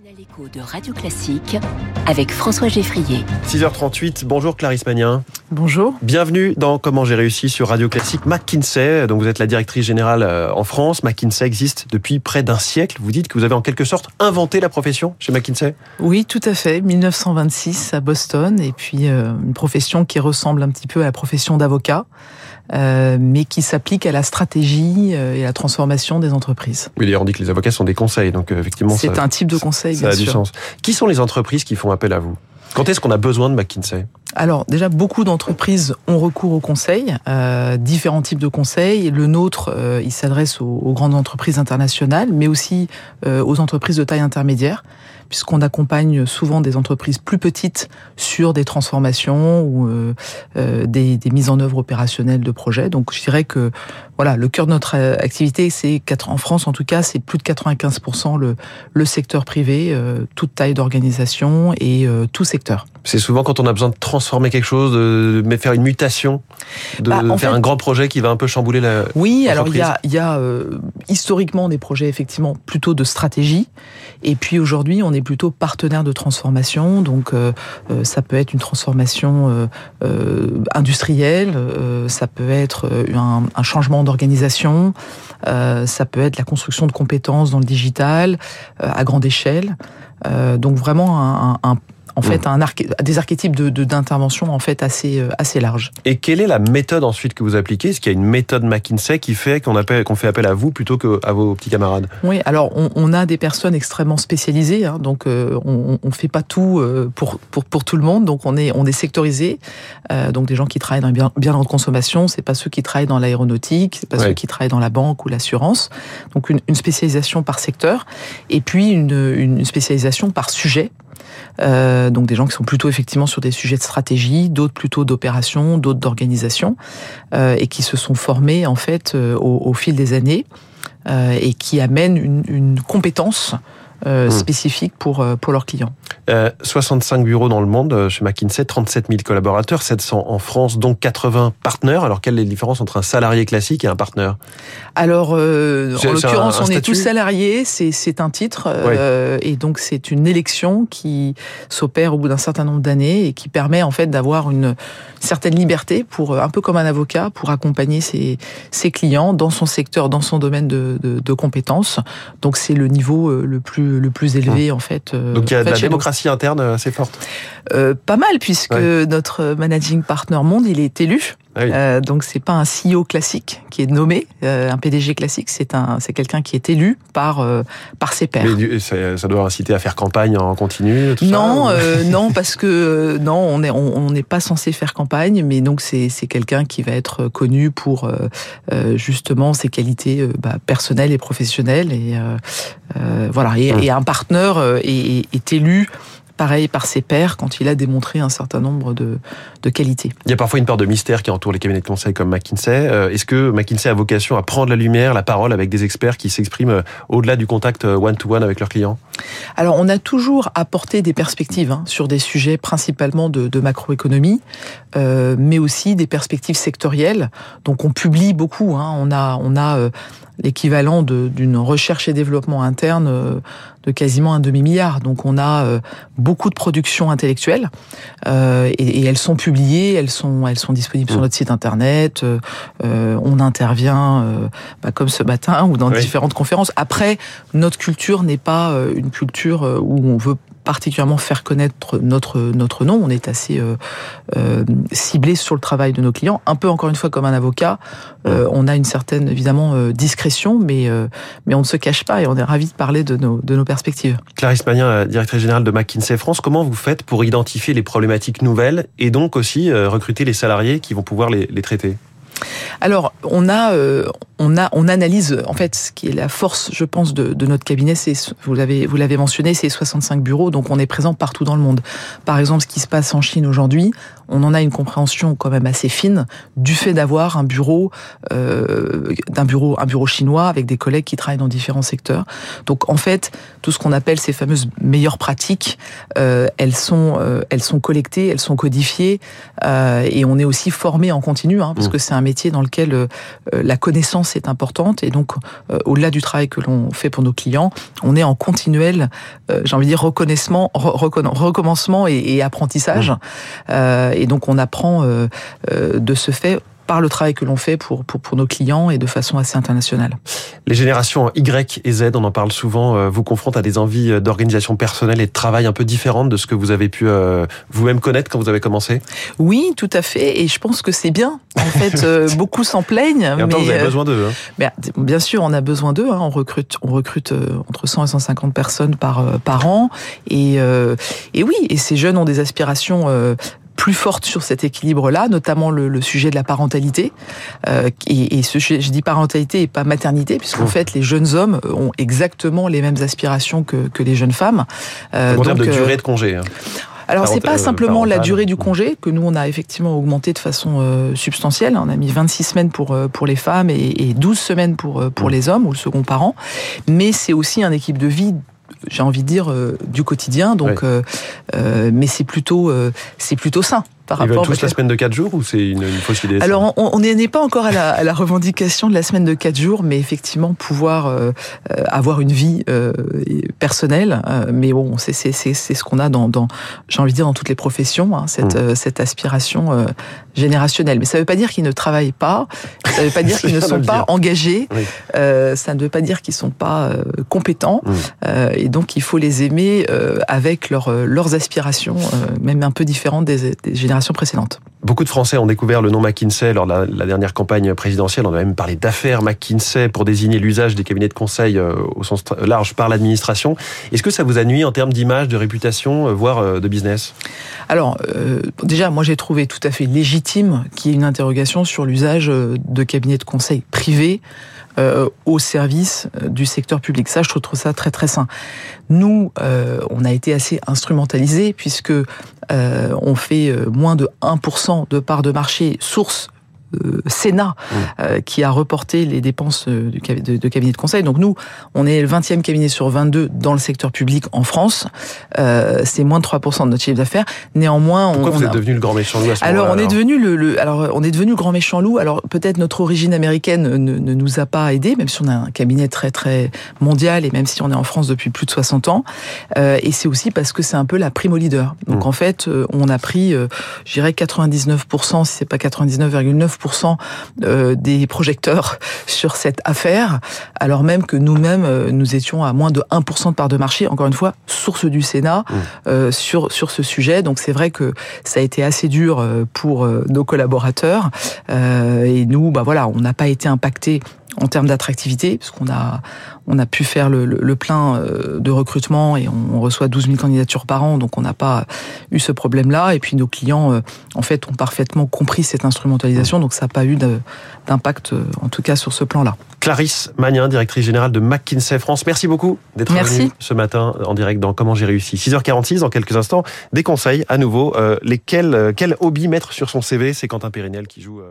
L'écho de Radio Classique avec François Geffrier. 6h38, bonjour Clarisse Magnin. Bonjour. Bienvenue dans Comment j'ai réussi sur Radio Classique. McKinsey, donc vous êtes la directrice générale euh, en France. McKinsey existe depuis près d'un siècle. Vous dites que vous avez en quelque sorte inventé la profession chez McKinsey? Oui, tout à fait. 1926 à Boston et puis euh, une profession qui ressemble un petit peu à la profession d'avocat. Euh, mais qui s'applique à la stratégie euh, et à la transformation des entreprises. Oui, d'ailleurs, on dit que les avocats sont des conseils, donc euh, effectivement, c'est un type de conseil. Ça a du sens. Qui sont les entreprises qui font appel à vous? Quand est-ce qu'on a besoin de McKinsey? Alors déjà, beaucoup d'entreprises ont recours au conseil, euh, différents types de conseils. Le nôtre, euh, il s'adresse aux, aux, grandes entreprises internationales, mais aussi euh, aux entreprises de taille intermédiaire, puisqu'on accompagne souvent des entreprises plus petites sur des transformations ou euh, euh, des, mises en œuvre opérationnelles de projets. Donc je dirais que voilà, le cœur de notre activité, c'est en France en tout cas, c'est plus de 95% le, le secteur privé, toute taille d'organisation et tout secteur. C'est souvent quand on a besoin de transformer quelque chose, de faire une mutation, de bah, faire fait, un grand projet qui va un peu chambouler la. Oui, alors il y a, y a euh, historiquement des projets effectivement plutôt de stratégie, et puis aujourd'hui on est plutôt partenaire de transformation, donc euh, euh ça peut être une transformation euh, industrielle, ça peut être un, un changement d'organisation, ça peut être la construction de compétences dans le digital à grande échelle. donc vraiment un, un, en mmh. fait un des archétypes de d'intervention en fait assez euh, assez larges. Et quelle est la méthode ensuite que vous appliquez? Est-ce qu'il y a une méthode McKinsey qui fait qu'on appelle qu'on fait appel à vous plutôt qu'à vos petits camarades? Oui, alors on, on, a des personnes extrêmement spécialisées, hein, donc euh, on, on fait pas tout euh, pour, pour pour tout le monde, donc on est on est sectorisé, euh, donc des gens qui travaillent dans bien bien en consommation, c'est pas ceux qui travaillent dans l'aéronautique, c'est pas ouais. ceux qui travaillent dans la banque ou l'assurance, donc une, une spécialisation par secteur, et puis une, une spécialisation par sujet. Euh, donc des gens qui sont plutôt effectivement sur des sujets de stratégie, d'autres plutôt d'opération, d'autres d'organisation, euh, et qui se sont formés en fait euh, au, au, fil des années euh, et qui amènent une, une compétence euh, mmh. spécifiques pour, pour leurs clients. Euh, 65 bureaux dans le monde chez McKinsey, 37 000 collaborateurs, 700 en France, donc 80 partenaires. Alors, quelle est la différence entre un salarié classique et un partenaire? Alors, euh, en l'occurrence, on statut? est tous salariés, c'est un titre, oui. euh, et donc c'est une élection qui s'opère au bout d'un certain nombre d'années et qui permet en fait d'avoir une certaine liberté pour, un peu comme un avocat, pour accompagner ses, ses clients dans son secteur, dans son domaine de, de, de compétences. Donc, c'est le niveau le plus le plus élevé en fait. Euh, Donc il y a de la démocratie interne assez forte. Euh, pas mal puisque ouais. notre managing partner monde il est élu. Ah oui. euh, donc c'est pas un CEO classique qui est nommé, euh, un PDG classique, c'est un c'est quelqu'un qui est élu par euh, par ses pairs. Mais ça, ça, doit inciter à faire campagne en continu. Tout non, ça, euh, non parce que non on est on n'est pas censé faire campagne, mais donc c'est c'est quelqu'un qui va être connu pour euh, justement ses qualités bah, personnelles et professionnelles et voilà et, hum. et, un partenaire est, est élu pareil par ses pairs quand il a démontré un certain nombre de, de, qualités. Il y a parfois une peur de mystère qui entoure les cabinets de conseil comme McKinsey. Euh, est-ce que McKinsey a vocation à prendre la lumière, la parole avec des experts qui s'expriment euh, au-delà du contact euh, one-to-one -one avec leurs clients? Alors, on a toujours apporté des perspectives hein, sur des sujets principalement de, de macroéconomie, euh, mais aussi des perspectives sectorielles. Donc, on publie beaucoup. Hein. On a, on a euh, l'équivalent d'une recherche et développement interne euh, de quasiment un demi-milliard. Donc on a euh, beaucoup de productions intellectuelles euh, et, et, elles sont publiées, elles sont, elles sont disponibles mmh. sur notre site internet. Euh, on intervient bah, comme ce matin ou dans oui. différentes conférences. Après, notre culture n'est pas une culture où on veut particulièrement faire connaître notre notre nom. On est assez euh, euh, ciblé sur le travail de nos clients. Un peu encore une fois comme un avocat, euh, on a une certaine évidemment discrétion, mais mais on ne se cache pas et on est ravi de parler de nos de nos perspectives. Clarisse Magnin, directrice générale de McKinsey France, comment vous faites pour identifier les problématiques nouvelles et donc aussi recruter les salariés qui vont pouvoir les traiter? Alors, on a, euh, on a, on analyse en fait ce qui est la force, je pense, de, de notre cabinet. C'est vous l'avez, vous l'avez mentionné, c'est 65 bureaux, donc on est présent partout dans le monde. Par exemple, ce qui se passe en Chine aujourd'hui, on en a une compréhension quand même assez fine du fait d'avoir un bureau, euh, d'un bureau, un bureau chinois avec des collègues qui travaillent dans différents secteurs. Donc en fait, tout ce qu'on appelle ces fameuses meilleures pratiques, euh, elles sont, euh, elles sont collectées, elles sont codifiées, et on est aussi formé en continu, hein, parce mmh. que c'est un métier dans lequel la connaissance est importante, et donc au-delà du travail que l'on fait pour nos clients, on est en continuel, j'ai envie de dire reconnaissement, recommencement et, et apprentissage. Mmh. Et donc on apprend euh, euh, de ce fait par le travail que l'on fait pour, pour, pour, nos clients et de façon assez internationale. Les générations Y et Z, on en parle souvent, vous confrontent à des envies d'organisation personnelle et de travail un peu différentes de ce que vous avez pu vous-même connaître quand vous avez commencé? Oui, tout à fait. Et je pense que c'est bien. En fait, beaucoup s'en plaignent. Et mais, vous avez besoin d'eux. Hein. bien sûr, on a besoin d'eux. Hein. On recrute, on recrute entre 100 et 150 personnes par, par an. Et, et oui, et ces jeunes ont des aspirations plus forte sur cet équilibre-là, notamment le, le, sujet de la parentalité. Euh, et, et ce, je dis parentalité et pas maternité, puisqu'en mmh. fait, les jeunes hommes ont exactement les mêmes aspirations que, que les jeunes femmes. Euh, en termes de durée de congé. Hein. Alors c'est pas simplement la durée du congé que nous on a effectivement augmenté de façon euh, substantielle. On a mis 26 semaines pour euh, pour les femmes et, et 12 semaines pour euh, pour mmh. les hommes ou le second parent. Mais c'est aussi un équipe de vie j'ai envie de dire, euh, du quotidien. Donc, euh, euh, mais c'est plutôt, c'est plutôt sain. Par Ils veulent tous la semaine de 4 jours ou c'est une, une, fausse idée Alors, on n'est pas encore à la, à la, revendication de la semaine de 4 jours, mais effectivement, pouvoir euh, avoir une vie euh, personnelle. Euh, mais bon, c'est ce qu'on a dans, dans j'ai envie de dire, dans toutes les professions, hein, cette, mmh. cette aspiration générationnelle. Mais ça ne veut pas dire qu'ils ne travaillent pas, ça ne veut pas dire qu'ils ne sont pas engagés, oui. ça ne veut pas dire qu'ils ne sont pas compétents. Mmh. et donc, il faut les aimer avec leur, leurs aspirations, même un peu différentes des, des générations précédentes. Beaucoup de Français ont découvert le nom McKinsey lors de la, dernière campagne présidentielle. On a même parlé d'affaires McKinsey pour désigner l'usage des cabinets de conseil euh, au sens large par l'administration. Est-ce que ça vous a nuit en termes d'image, de réputation, euh, voire euh, de business? Alors, déjà, moi j'ai trouvé tout à fait légitime qu'il y ait une interrogation sur l'usage de cabinets de conseil privés au service du secteur public. Ça, je trouve ça très très sain. Nous, on a été assez instrumentalisés puisque on fait moins de 1% de part de marché source Sénat mmh. euh, qui a reporté les dépenses euh, de, de, cabinet de conseil. Donc nous, on est le 20e cabinet sur 22 dans le secteur public en France. c'est moins de 3% de notre chiffre d'affaires. Néanmoins, Pourquoi on, vous êtes devenu le grand méchant loup à ce Alors on est devenu le, le, alors on est devenu le grand méchant loup. Alors peut-être notre origine américaine ne, ne, nous a pas aidé, même si on a un cabinet très très mondial et même si on est en France depuis plus de 60 ans. et c'est aussi parce que c'est un peu la primo leader. Donc mmh. en fait, on a pris, je dirais 99%, si c'est pas 99,9% euh, des projecteurs sur cette affaire, alors même que nous-mêmes, euh, nous étions à moins de 1% de part de marché, encore une fois, source du Sénat, mmh. euh, sur, sur ce sujet. Donc c'est vrai que ça a été assez dur pour nos collaborateurs. et nous, bah voilà, on n'a pas été impacté en termes d'attractivité, puisqu'on a, on a pu faire le, le, le, plein de recrutement et on, reçoit 12 000 candidatures par an, donc on n'a pas eu ce problème-là. Et puis nos clients, en fait, ont parfaitement compris cette instrumentalisation, donc ça n'a pas eu d'impact, euh, en tout cas, sur ce plan-là. Clarisse Magnin, directrice générale de McKinsey France, merci beaucoup d'être venue ce matin en direct dans Comment j'ai réussi. 6h46, dans quelques instants, des conseils à nouveau. Euh, lesquels, quel hobby mettre sur son CV C'est Quentin Périnel qui joue...